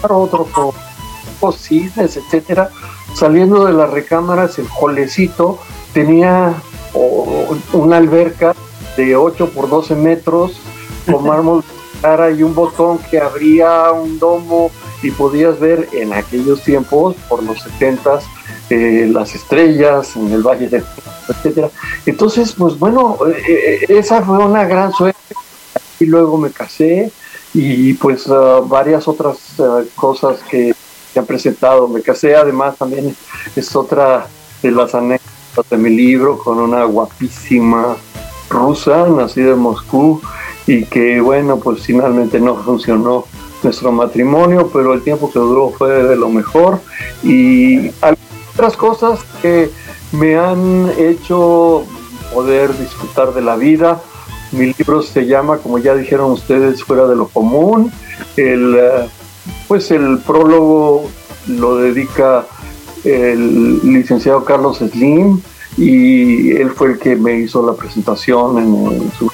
para otro con cisnes, etcétera. Saliendo de las recámaras, el jolecito tenía oh, una alberca de 8 por 12 metros con mármol cara y un botón que abría un domo y podías ver en aquellos tiempos, por los 70 eh, las estrellas, en el Valle de etcétera. Entonces, pues bueno, eh, eh, esa fue una gran suerte. Y luego me casé y pues ah, varias otras ah, cosas que se han presentado. Me casé, además también es otra de las anécdotas de mi libro con una guapísima rusa, nacida en Moscú, y que bueno, pues finalmente no funcionó nuestro matrimonio, pero el tiempo que duró fue de lo mejor. Y otras cosas que me han hecho poder disfrutar de la vida. Mi libro se llama, como ya dijeron ustedes, Fuera de lo Común. El, eh, pues el prólogo lo dedica el licenciado Carlos Slim y él fue el que me hizo la presentación en, su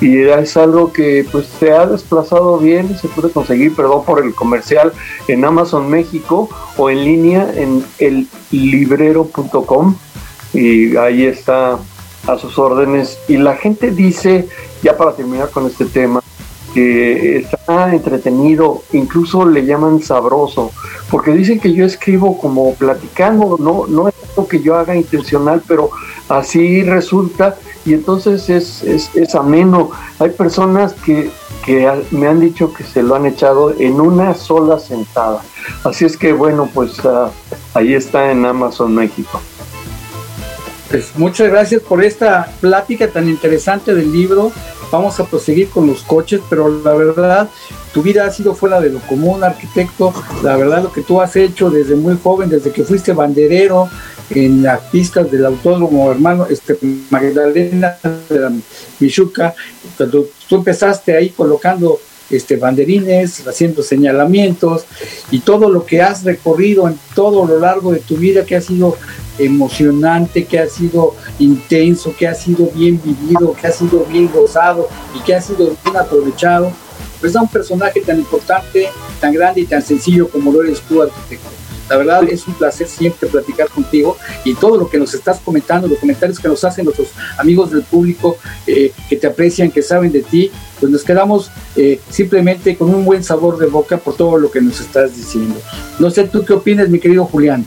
y es algo que pues se ha desplazado bien se puede conseguir perdón por el comercial en Amazon México o en línea en el librero.com y ahí está a sus órdenes. Y la gente dice ya para terminar con este tema que está entretenido, incluso le llaman sabroso, porque dicen que yo escribo como platicando, no, no es algo que yo haga intencional, pero así resulta y entonces es, es, es ameno. Hay personas que, que me han dicho que se lo han echado en una sola sentada. Así es que bueno, pues uh, ahí está en Amazon México. Pues muchas gracias por esta plática tan interesante del libro. Vamos a proseguir con los coches, pero la verdad, tu vida ha sido fuera de lo común, arquitecto. La verdad, lo que tú has hecho desde muy joven, desde que fuiste banderero en las pistas del autódromo hermano este, Magdalena de la Michuca, cuando tú empezaste ahí colocando este, banderines, haciendo señalamientos y todo lo que has recorrido en todo lo largo de tu vida que ha sido emocionante, que ha sido intenso, que ha sido bien vivido, que ha sido bien gozado y que ha sido bien aprovechado, pues a un personaje tan importante, tan grande y tan sencillo como lo eres tú, arquitecto. La verdad es un placer siempre platicar contigo y todo lo que nos estás comentando, los comentarios que nos hacen nuestros amigos del público eh, que te aprecian, que saben de ti, pues nos quedamos eh, simplemente con un buen sabor de boca por todo lo que nos estás diciendo. No sé tú qué opinas, mi querido Julián.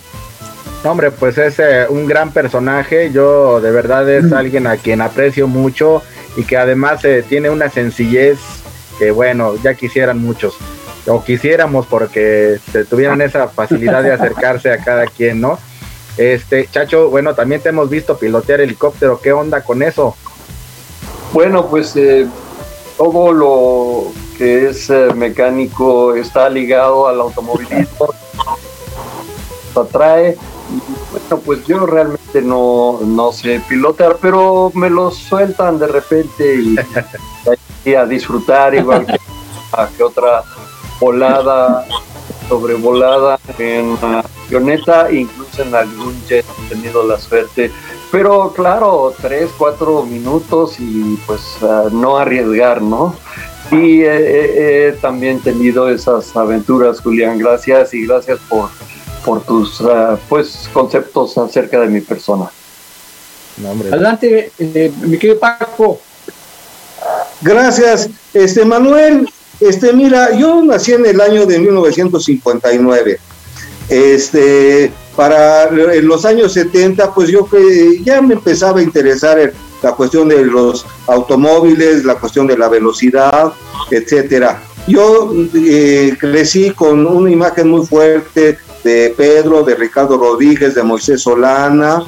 No, hombre, pues es eh, un gran personaje. Yo de verdad es alguien a quien aprecio mucho y que además eh, tiene una sencillez que, bueno, ya quisieran muchos. O quisiéramos porque se tuvieran esa facilidad de acercarse a cada quien, ¿no? Este, Chacho, bueno, también te hemos visto pilotear helicóptero. ¿Qué onda con eso? Bueno, pues eh, todo lo que es eh, mecánico está ligado al automovilismo, atrae. Bueno, pues yo realmente no, no sé pilotear, pero me lo sueltan de repente y, y a disfrutar igual que, a que otra volada, sobrevolada en una avioneta, incluso en algún jet he tenido la suerte. Pero claro, tres, cuatro minutos y pues uh, no arriesgar, ¿no? Y he, he también tenido esas aventuras, Julián. Gracias y gracias por, por tus uh, pues conceptos acerca de mi persona. No, hombre. Adelante, eh, mi querido Paco. Gracias, este Manuel. Este, mira, yo nací en el año de 1959. Este, para los años 70, pues yo ya me empezaba a interesar la cuestión de los automóviles, la cuestión de la velocidad, etcétera. Yo eh, crecí con una imagen muy fuerte de Pedro, de Ricardo Rodríguez, de Moisés Solana,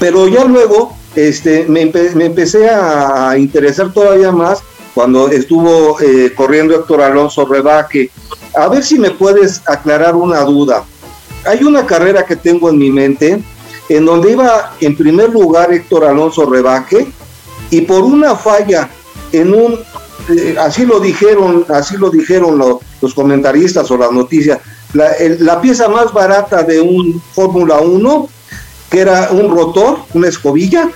pero ya luego este, me empecé a interesar todavía más cuando estuvo eh, corriendo Héctor Alonso Rebaque. A ver si me puedes aclarar una duda. Hay una carrera que tengo en mi mente en donde iba en primer lugar Héctor Alonso Rebaque y por una falla en un eh, así lo dijeron, así lo dijeron lo, los comentaristas o las noticias, la, la pieza más barata de un Fórmula 1 que era un rotor, una escobilla,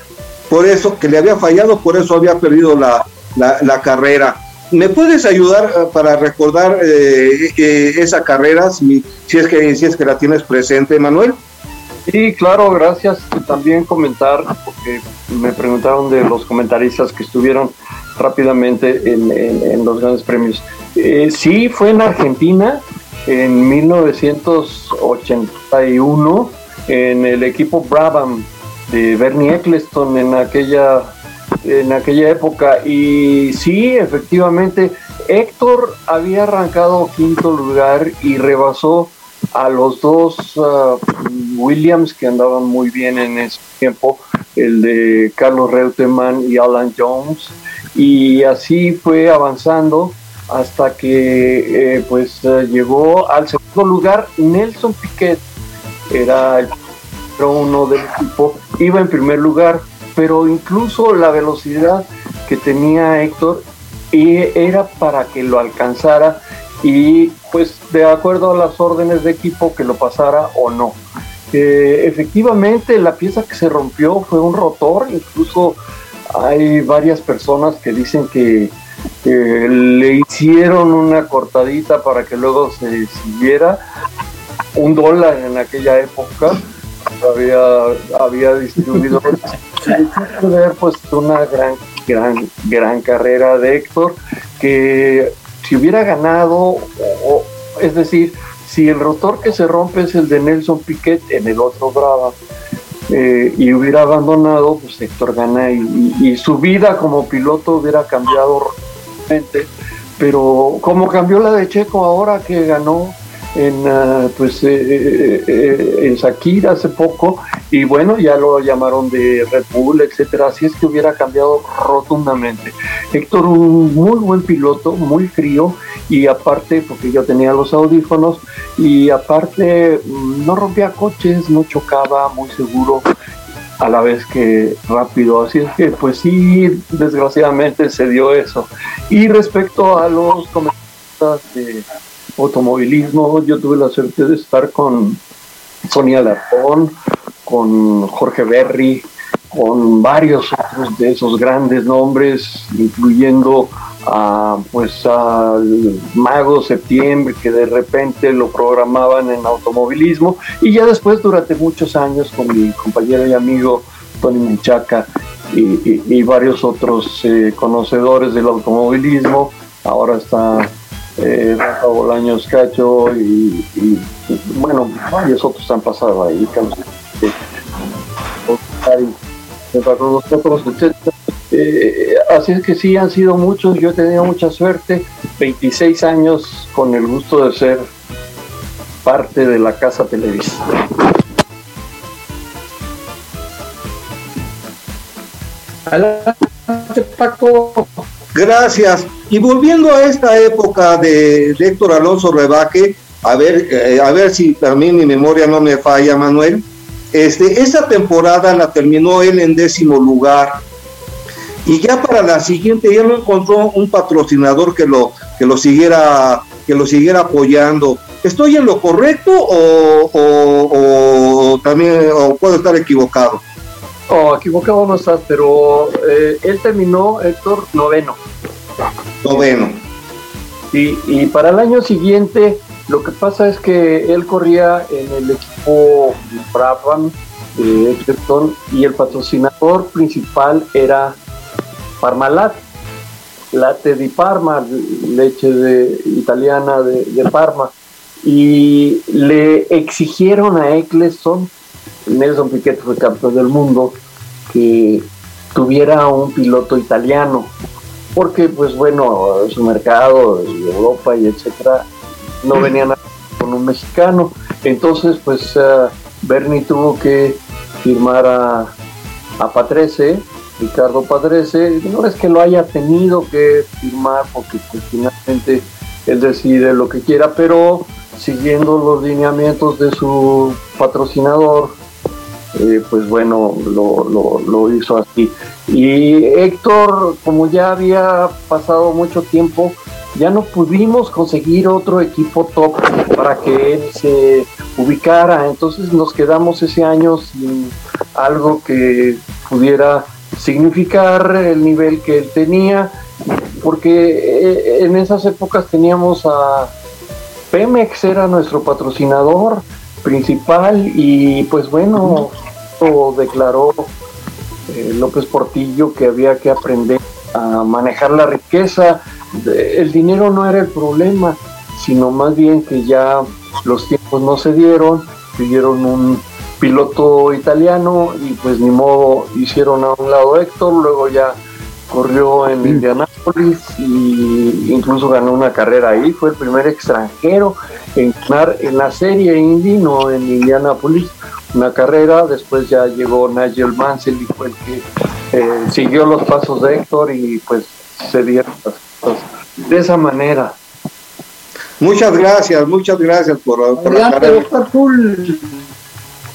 por eso que le había fallado, por eso había perdido la, la, la carrera. ¿Me puedes ayudar uh, para recordar eh, eh, esa carrera, si, si, es que, si es que la tienes presente, Manuel? Sí, claro, gracias. También comentar, porque me preguntaron de los comentaristas que estuvieron rápidamente en, en, en los grandes premios. Eh, sí, fue en Argentina, en 1981 en el equipo Brabham de Bernie Eccleston en aquella en aquella época. Y sí efectivamente Héctor había arrancado quinto lugar y rebasó a los dos uh, Williams que andaban muy bien en ese tiempo, el de Carlos Reutemann y Alan Jones, y así fue avanzando hasta que eh, pues eh, llegó al segundo lugar Nelson Piquet, era el uno del equipo, iba en primer lugar, pero incluso la velocidad que tenía Héctor era para que lo alcanzara y pues de acuerdo a las órdenes de equipo que lo pasara o no. Eh, efectivamente la pieza que se rompió fue un rotor, incluso hay varias personas que dicen que, que le hicieron una cortadita para que luego se siguiera un dólar en aquella época había, había distribuido. Ver pues una gran gran gran carrera de Héctor que si hubiera ganado o- es decir si el rotor que se rompe es el de Nelson Piquet en el otro Brava eh, y hubiera abandonado pues Héctor gana y, su vida como piloto hubiera cambiado radicalmente. Pero como cambió la de Checo ahora que ganó en ah, pues eh, eh, eh, en Shakira hace poco y bueno ya lo llamaron de Red Bull etcétera así es que hubiera cambiado rotundamente Héctor un muy buen piloto muy frío y aparte porque yo tenía los audífonos y aparte mm, no rompía coches no chocaba muy seguro a la vez que rápido. Así es que, pues sí, desgraciadamente se dio eso. Y respecto a los comentaristas de automovilismo, yo tuve la suerte de estar con Sonia Larcón, con Jorge Berry, con varios otros de esos grandes nombres, incluyendo a pues al Mago Septiembre, que de repente lo programaban en automovilismo, y ya después durante muchos años con mi compañero y amigo Tony Menchaca y, varios otros eh, conocedores del automovilismo, ahora está eh, Rafa Bolaños Cacho y, bueno, varios otros han pasado ahí, Carlos, eh. Eh, así es que sí, han sido muchos, yo he tenido mucha suerte, 26 años con el gusto de ser parte de la casa Televisa. Adelante, Paco. Gracias. Y volviendo a esta época de, Héctor Alonso Rebaque, a ver, eh, a ver si mí mi memoria no me falla, Manuel. Este, esta temporada la terminó él en décimo lugar. Y ya para la siguiente ya no encontró un patrocinador que lo, que lo siguiera, que lo siguiera apoyando. ¿Estoy en lo correcto o, o- o también o puedo estar equivocado? Oh, equivocado no estás, pero eh, él terminó, Héctor, noveno. Noveno. Y, y para el año siguiente, lo que pasa es que él corría en el equipo Brabham Eccleston y el patrocinador principal era Parmalat, latte di Parma, leche italiana de, de Parma. Y le exigieron a Eccleston, Nelson Piquet fue campeón del mundo, que tuviera un piloto italiano porque pues bueno, su mercado, y Europa y etcétera, no venían a- con un mexicano. Entonces pues eh, Bernie tuvo que firmar a, a Patrese, Ricardo Patrese, no es que lo haya tenido que firmar porque pues finalmente él decide lo que quiera, pero siguiendo los lineamientos de su patrocinador, eh, pues bueno, lo, lo- lo hizo así. Y Héctor, como ya había pasado mucho tiempo, ya no pudimos conseguir otro equipo top para que él se ubicara. Entonces nos quedamos ese año sin algo que pudiera significar el nivel que él tenía, porque eh, en esas épocas teníamos a Pemex, era nuestro patrocinador principal y pues bueno, declaró eh, López Portillo que había que aprender a manejar la riqueza. El dinero no era el problema, sino más bien que ya los tiempos no se dieron, pidieron un piloto italiano y pues ni modo hicieron a un lado Héctor, luego ya corrió en Indianápolis y incluso ganó una carrera ahí, fue el primer extranjero en ganar en la serie Indy, no en Indianápolis, una carrera, después ya llegó Nigel Mansell y fue el que eh, siguió los pasos de Héctor y pues se dieron las cosas de esa manera. Muchas gracias, muchas gracias por, por la.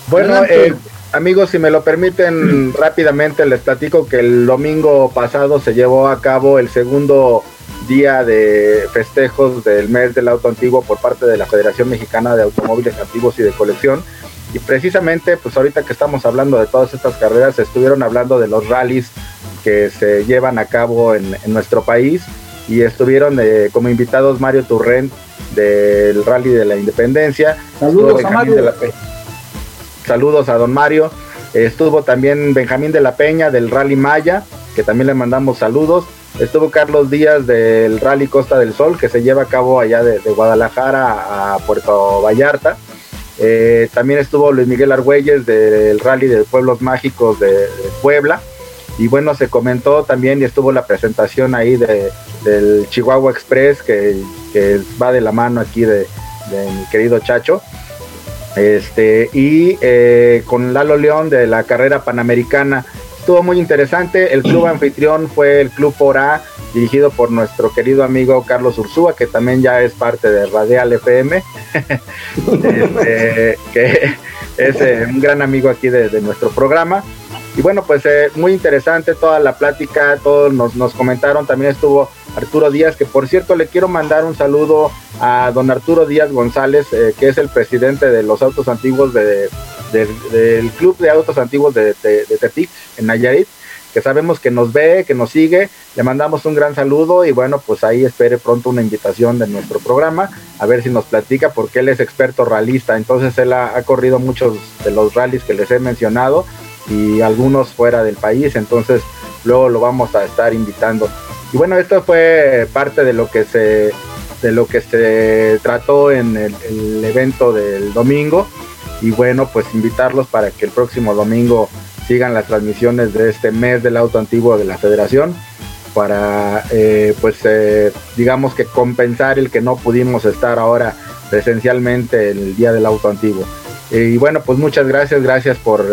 Bueno, eh, amigos, si me lo permiten rápidamente, les platico que el domingo pasado se llevó a cabo el segundo día de festejos del mes del auto antiguo por parte de la Federación Mexicana de Automóviles Antiguos y de Colección. Y precisamente, pues ahorita que estamos hablando de todas estas carreras, estuvieron hablando de los rallies que se llevan a cabo en, en nuestro país y estuvieron eh, como invitados Mario Turrent del Rally de la Independencia, Saludos a Benjamín Mario. de la Pe- Saludos a don Mario. Estuvo también Benjamín de la Peña del Rally Maya, que también le mandamos saludos. Estuvo Carlos Díaz del Rally Costa del Sol, que se lleva a cabo allá de, de Guadalajara a Puerto Vallarta. Eh, también estuvo Luis Miguel Argüelles del Rally de Pueblos Mágicos de, Puebla. Y bueno, se comentó también y estuvo la presentación ahí de, del Chihuahua Express, que, va de la mano aquí de, mi querido Chacho. Este, y eh, con Lalo León de la carrera panamericana. Estuvo muy interesante. El club anfitrión fue el Club Fora, dirigido por nuestro querido amigo Carlos Ursúa, que también ya es parte de Radial FM, Este, que es eh, un gran amigo aquí de, nuestro programa. Y bueno, pues eh, muy interesante toda la plática, todos nos, comentaron, también estuvo Arturo Díaz, que por cierto le quiero mandar un saludo a don Arturo Díaz González, eh, que es el presidente de los autos antiguos de, de- del Club de Autos Antiguos de Tepic, en Nayarit, que sabemos que nos ve, que nos sigue, le mandamos un gran saludo y bueno, pues ahí espere pronto una invitación de nuestro programa, a ver si nos platica, porque él es experto ralista, entonces él ha, corrido muchos de los rallies que les he mencionado y algunos fuera del país, entonces luego lo vamos a estar invitando. Y bueno, esto fue parte de lo que se de lo que se trató en el evento del domingo y bueno, pues invitarlos para que el próximo domingo sigan las transmisiones de este mes del auto antiguo de la Federación para eh, pues eh, digamos que compensar el que no pudimos estar ahora presencialmente el día del auto antiguo. Eh, y bueno, pues muchas gracias, gracias por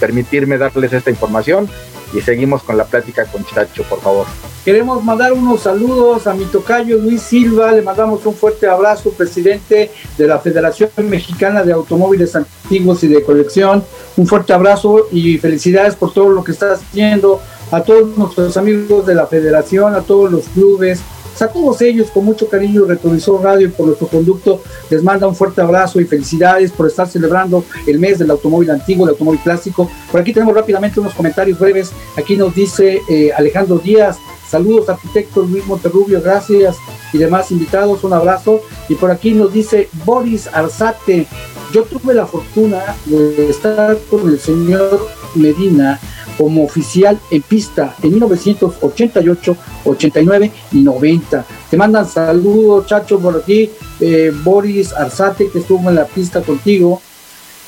permitirme darles esta información y seguimos con la plática con Chacho, por favor. Queremos mandar unos saludos a mi tocayo Luis Silva, le mandamos un fuerte abrazo, presidente de la Federación Mexicana de Automóviles Antiguos y de Colección. Un fuerte abrazo y felicidades por todo lo que estás haciendo, a todos nuestros amigos de la Federación, a todos los clubes, a todos ellos con mucho cariño, Retrovisor Radio y por nuestro conducto les manda un fuerte abrazo y felicidades por estar celebrando el mes del automóvil antiguo, del automóvil clásico. Por aquí tenemos rápidamente unos comentarios breves. Aquí nos dice eh, Alejandro Díaz, saludos arquitecto Luis Monterrubio, gracias y demás invitados, un abrazo. Y por aquí nos dice Boris Arzate, yo tuve la fortuna de estar con el señor Medina como oficial en pista en 1988, 89 y 90. Te mandan saludos, Chacho, por aquí, eh, Boris Arzate, que estuvo en la pista contigo.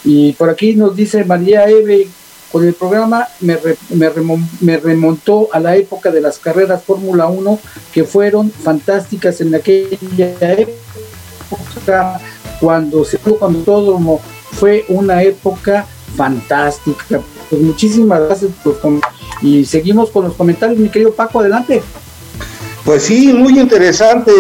Y por aquí nos dice María Eve, con el programa me, re- me remon- me remontó a la época de las carreras Fórmula 1, que fueron fantásticas en aquella época, cuando se cuando todo fue una época fantástica. Pues muchísimas gracias por com- y seguimos con los comentarios, mi querido Paco, adelante. Pues sí, muy interesante,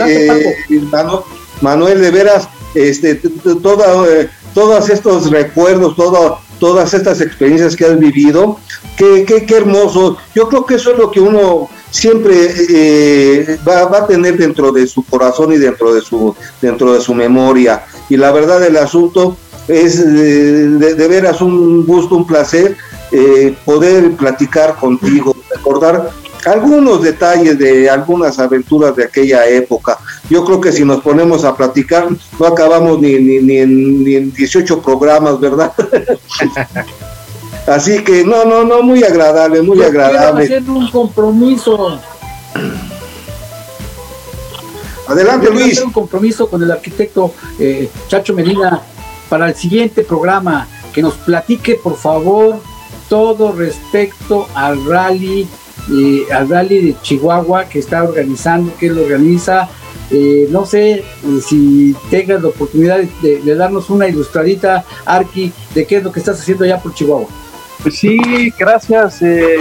Adelante, eh, Manu- Manuel, de veras, este, toda, eh, todos estos recuerdos, todo- todas estas experiencias que has vivido, qué, qué, qué hermoso. Yo creo que eso es lo que uno siempre eh, va, va a tener dentro de su corazón y dentro de su, dentro de su memoria. Y la verdad del asunto es de, de veras un gusto, un placer eh, poder platicar contigo, recordar algunos detalles de algunas aventuras de aquella época. Yo creo que si nos ponemos a platicar, no acabamos ni, ni, ni, en, ni en 18 programas, ¿verdad? Así que no, no, no, muy agradable, muy Yo agradable. hacer un compromiso. Adelante, Yo Luis. hacer un compromiso con el arquitecto eh, Chacho Medina para el siguiente programa, que nos platique, por favor, todo respecto al rally, eh, al rally de Chihuahua que está organizando, que él organiza. Eh, no sé eh, si tengas la oportunidad de, de darnos una ilustradita, Arqui, de qué es lo que estás haciendo allá por Chihuahua. Pues sí, gracias. eh,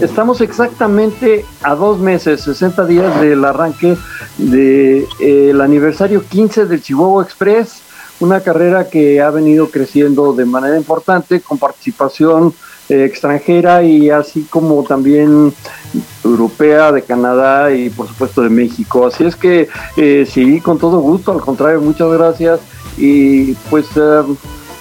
estamos exactamente a dos meses, 60 días del arranque del aniversario 15 del Chihuahua Express, una carrera que ha venido creciendo de manera importante con participación eh, extranjera y así como también europea, de Canadá y por supuesto de México. Así es que eh, sí, con todo gusto, al contrario, muchas gracias. Y pues eh,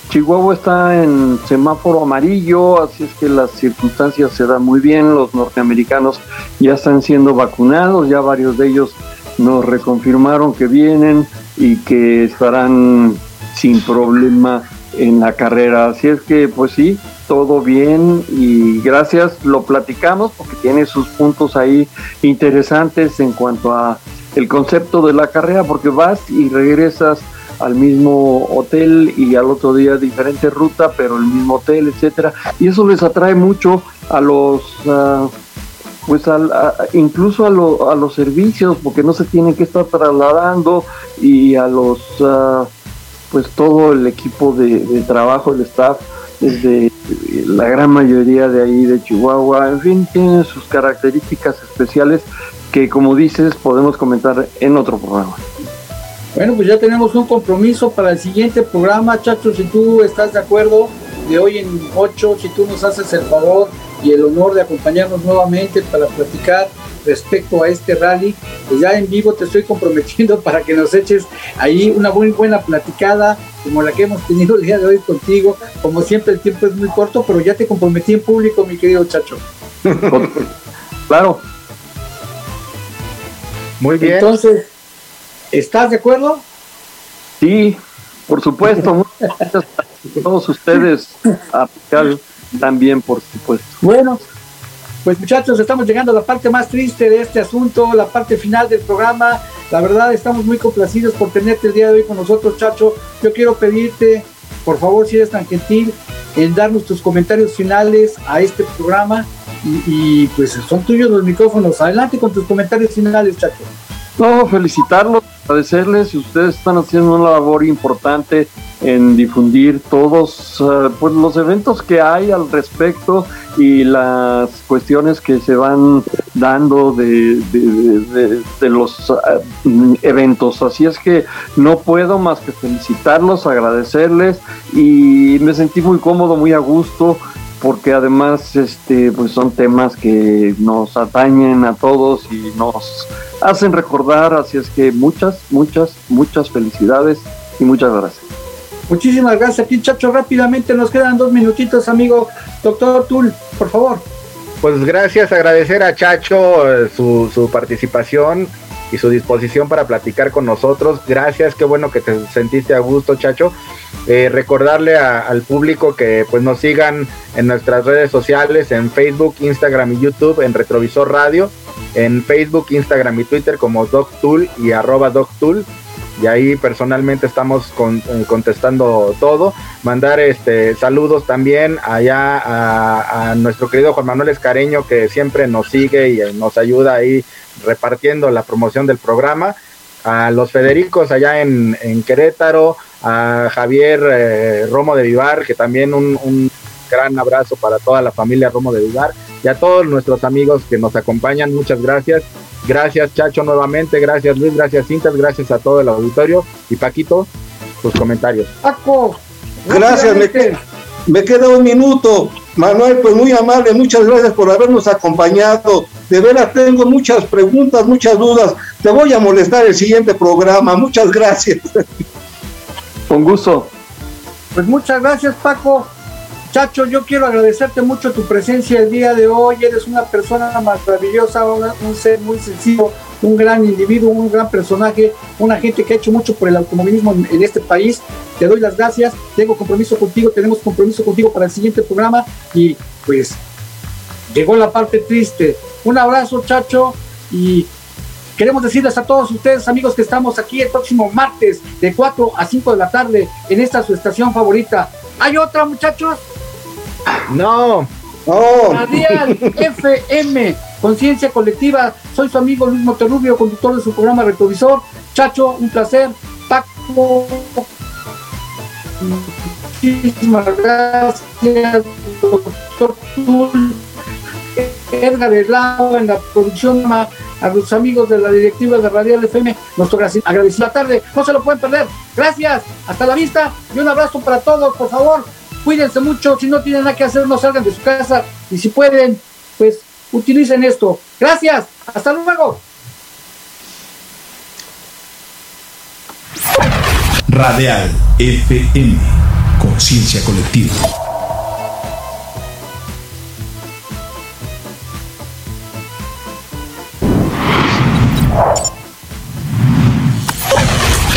Chihuahua está en semáforo amarillo, así es que las circunstancias se dan muy bien, los norteamericanos ya están siendo vacunados, ya varios de ellos nos reconfirmaron que vienen y que estarán sin problema en la carrera. Así es que pues sí, todo bien y gracias, lo platicamos porque tiene sus puntos ahí interesantes en cuanto a el concepto de la carrera porque vas y regresas al mismo hotel y al otro día diferente ruta, pero el mismo hotel, etcétera, y eso les atrae mucho a los ah, pues al- incluso a, a los servicios porque no se tienen que estar trasladando y a los ah, pues todo el equipo de, trabajo, el staff desde la gran mayoría de ahí de Chihuahua, en fin, tienen sus características especiales que como dices podemos comentar en otro programa. Bueno, pues ya tenemos un compromiso para el siguiente programa, Chacho, si tú estás de acuerdo, de hoy en 8, si tú nos haces el favor y el honor de acompañarnos nuevamente para platicar respecto a este rally, pues ya en vivo te estoy comprometiendo para que nos eches ahí una muy buena platicada como la que hemos tenido el día de hoy contigo. Como siempre el tiempo es muy corto, pero ya te comprometí en público, mi querido Chacho. Claro. Muy bien. Entonces, ¿estás de acuerdo? Sí, por supuesto. Muchas gracias a todos ustedes, a Pascal también, por supuesto. Bueno, pues muchachos, estamos llegando a la parte más triste de este asunto, la parte final del programa. La verdad, estamos muy complacidos por tenerte el día de hoy con nosotros, Chacho. Yo quiero pedirte, por favor, si eres tan gentil, en darnos tus comentarios finales a este programa. Y, pues son tuyos los micrófonos. Adelante con tus comentarios finales, Chacho. No, felicitarlos, agradecerles. Ustedes están haciendo una labor importante en difundir todos eh, pues, los eventos que hay al respecto y las cuestiones que se van dando de, de- los mm, eventos. Así es que no puedo más que felicitarlos, agradecerles y me sentí muy cómodo, muy a gusto porque además este pues son temas que nos atañen a todos y nos hacen recordar, así es que muchas, muchas, muchas felicidades y muchas gracias. Muchísimas gracias aquí, Chacho. Rápidamente nos quedan dos minutitos, amigo. Doctor Tul, por favor. Pues gracias, agradecer a Chacho eh, su, su participación y su disposición para platicar con nosotros. Gracias, qué bueno que te sentiste a gusto, Chacho. Eh, recordarle al público que pues nos sigan en nuestras redes sociales, en Facebook, Instagram y YouTube, en Retrovisor Radio, en Facebook, Instagram y Twitter como DocTool y arroba DocTool. Y ahí personalmente estamos con- eh, contestando todo. Mandar este saludos también allá a, a nuestro querido Juan Manuel Escareño, que siempre nos sigue y eh, nos ayuda ahí repartiendo la promoción del programa. A los Federicos allá en, Querétaro, a Javier eh, Romo de Vivar, que también un, un gran abrazo para toda la familia Romo de Vivar y a todos nuestros amigos que nos acompañan. Muchas gracias. Gracias Chacho nuevamente, gracias Luis, gracias Cintas, gracias a todo el auditorio y Paquito, tus comentarios. Paco. Gracias, me, me queda un minuto. Manuel, pues muy amable, muchas gracias por habernos acompañado. De veras tengo muchas preguntas, muchas dudas. Te voy a molestar el siguiente programa. Muchas gracias. Con gusto. Pues muchas gracias, Paco. Chacho, yo quiero agradecerte mucho tu presencia el día de hoy. Eres una persona maravillosa, un ser muy sencillo, un gran individuo, un gran personaje, una gente que ha hecho mucho por el automovilismo en este país. Te doy las gracias. Tengo compromiso contigo, tenemos compromiso contigo para el siguiente programa y pues llegó la parte triste. Un abrazo, Chacho, y Queremos decirles a todos ustedes, amigos, que estamos aquí el próximo martes de 4 a 5 de la tarde en esta su estación favorita. ¿Hay otra, muchachos? No. No. Radial FM, Conciencia Colectiva. Soy su amigo Luis Monterrubio, conductor de su programa Retrovisor. Chacho, un placer. Paco, muchísimas gracias. Doctor Tul, Edgar Helado en la producción, a los amigos de la directiva de Radial FM, nuestro la tarde. No se lo pueden perder. Gracias. Hasta la vista y un abrazo para todos, por favor. Cuídense mucho. Si no tienen nada que hacer, no salgan de su casa. Y si pueden, pues utilicen esto. Gracias. Hasta luego. Radial FM. Conciencia colectiva.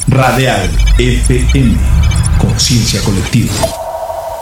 Radial FM. Conciencia colectiva.